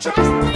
Trust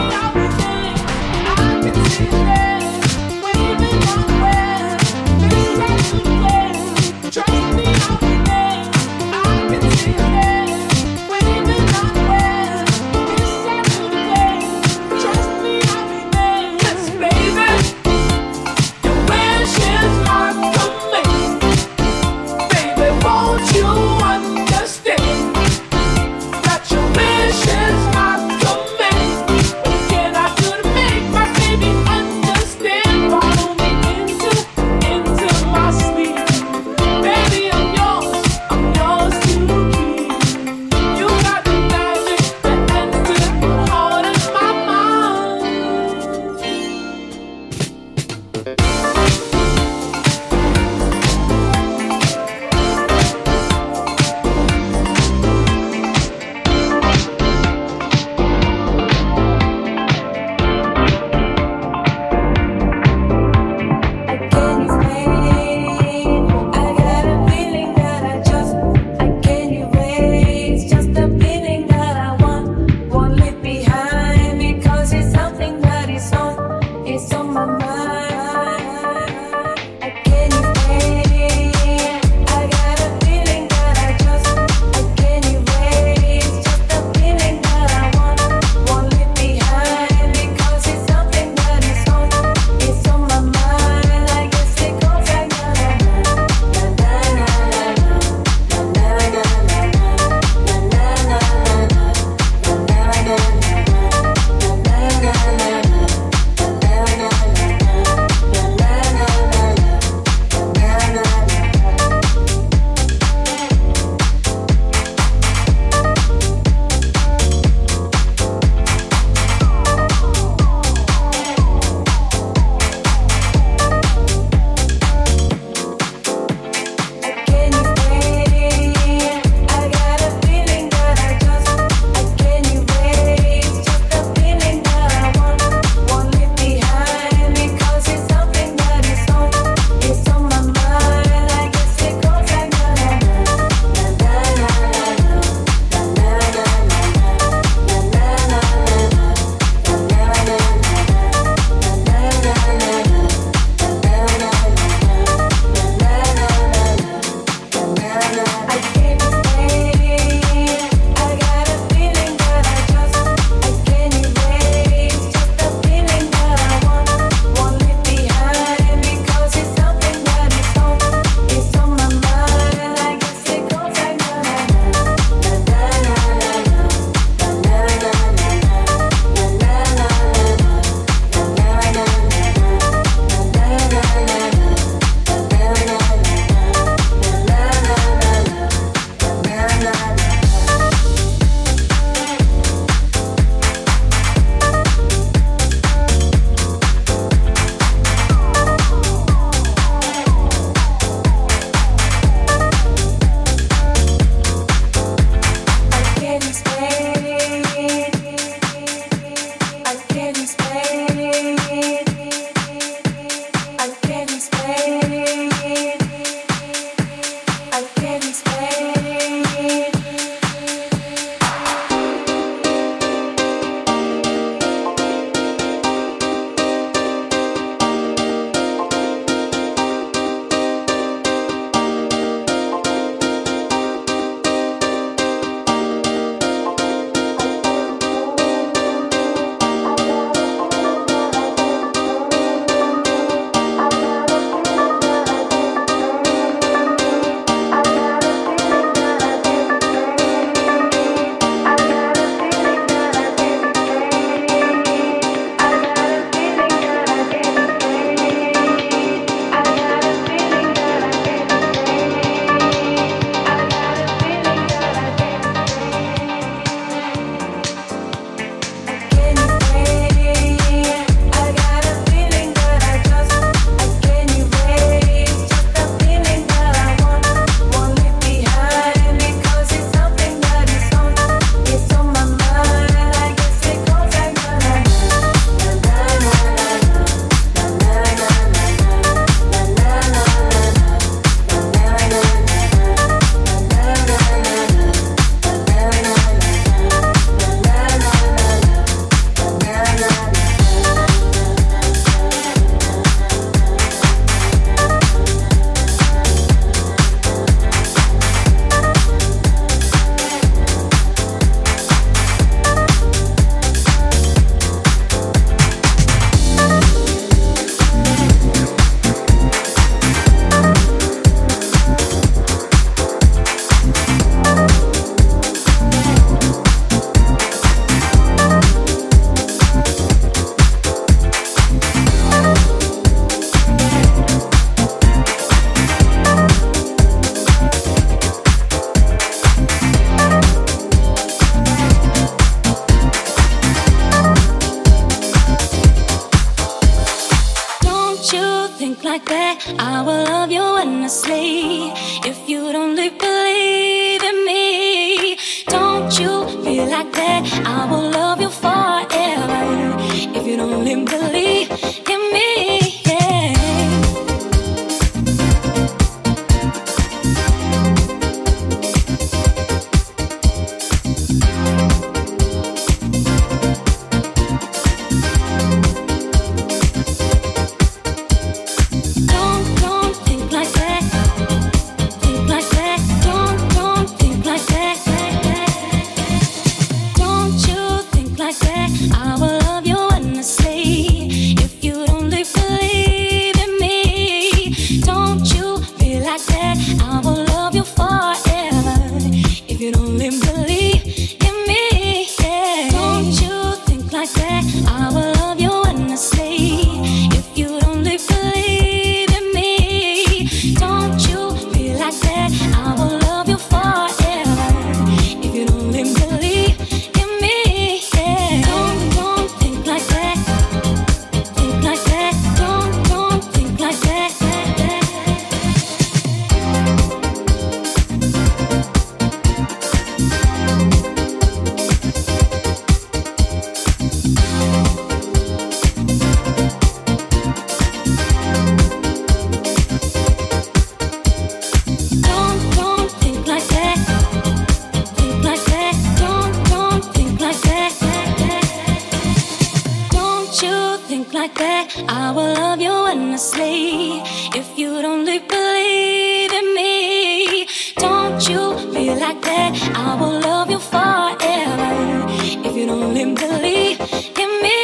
back. I will love you endlessly if you don't believe in me. Don't you feel like that. I will love you forever if you don't believe in me.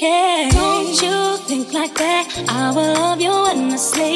Yeah. Don't you think like that. I will love you endlessly.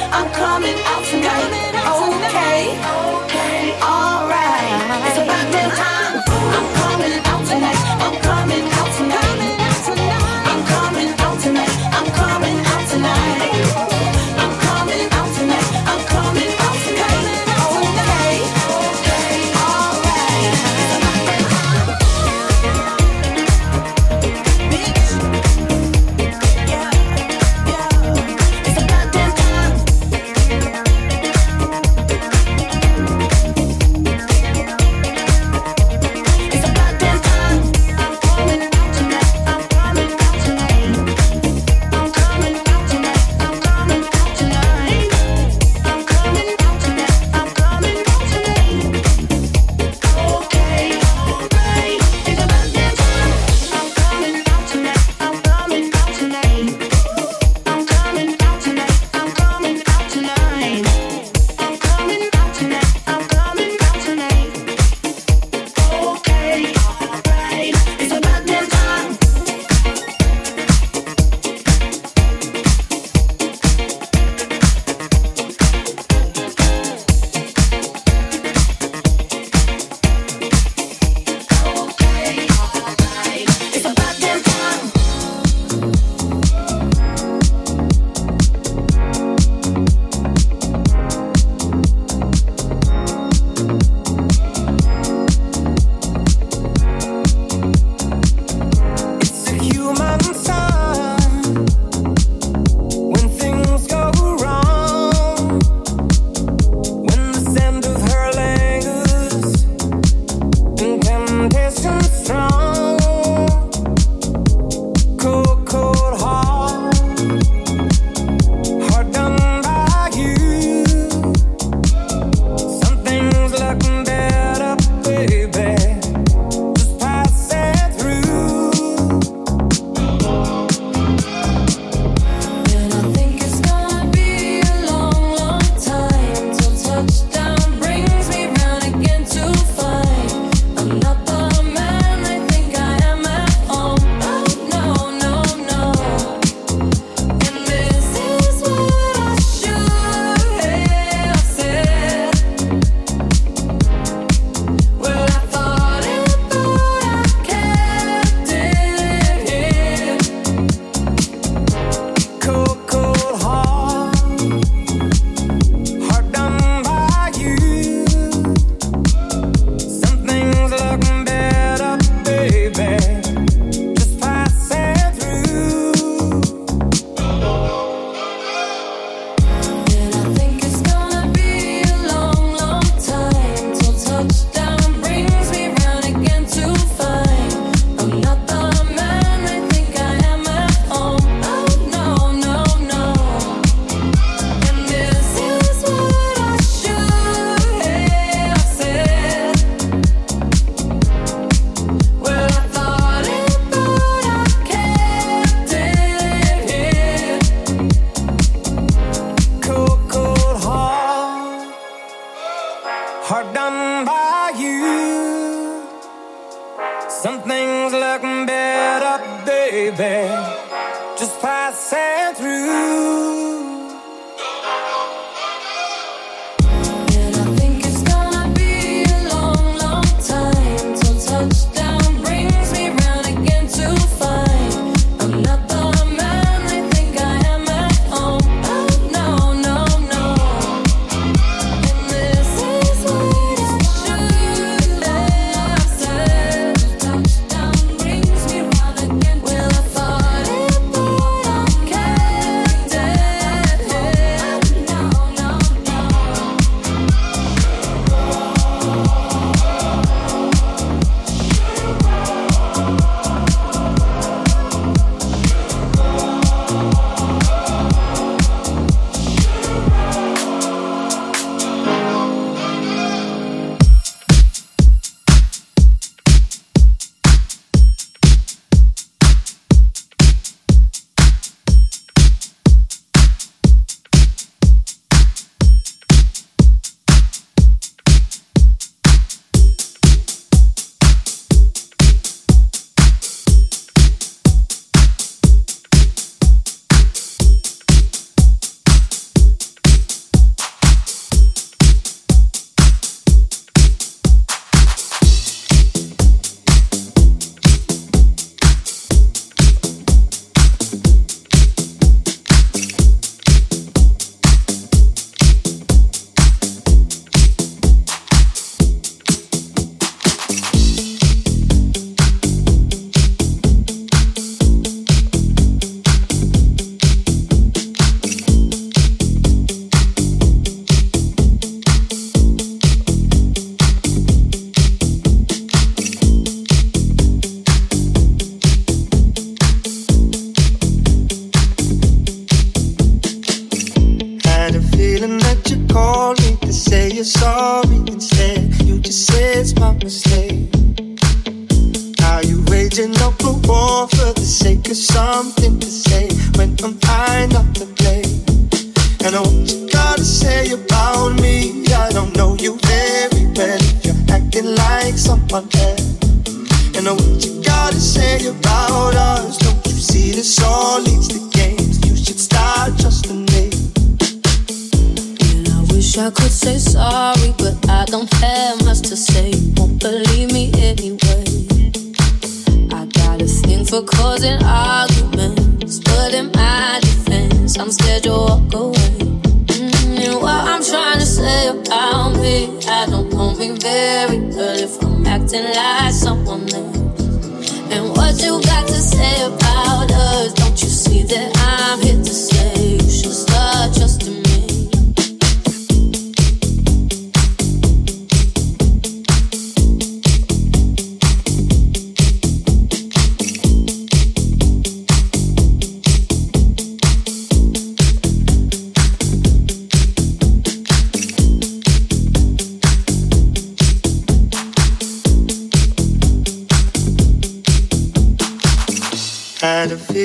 I'm coming out tonight. Okay.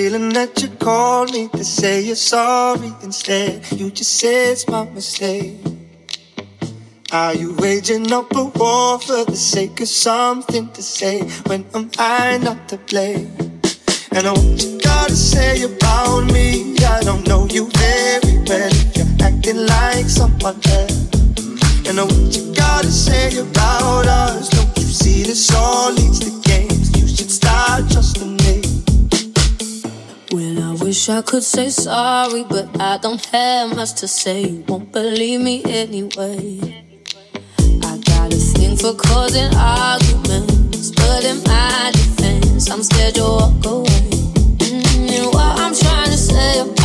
Feeling that you called me to say you're sorry instead. You just say it's my mistake. Are you waging up a war for the sake of something to say when am I not to blame? And I what you gotta say about me. I don't know you very well you're acting like someone else. And I what you gotta say about us. Don't you see this all leads to games? You should start trusting me wish I could say sorry, but I don't have much to say. You won't believe me anyway. I got a thing for causing arguments, but in my defense, I'm scared you'll walk away. Mm, and what I'm trying to say.